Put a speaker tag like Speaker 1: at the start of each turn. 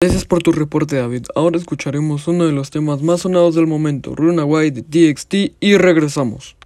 Speaker 1: Gracias por tu reporte David. Ahora escucharemos uno de los temas más sonados del momento, Runaway de TXT y regresamos.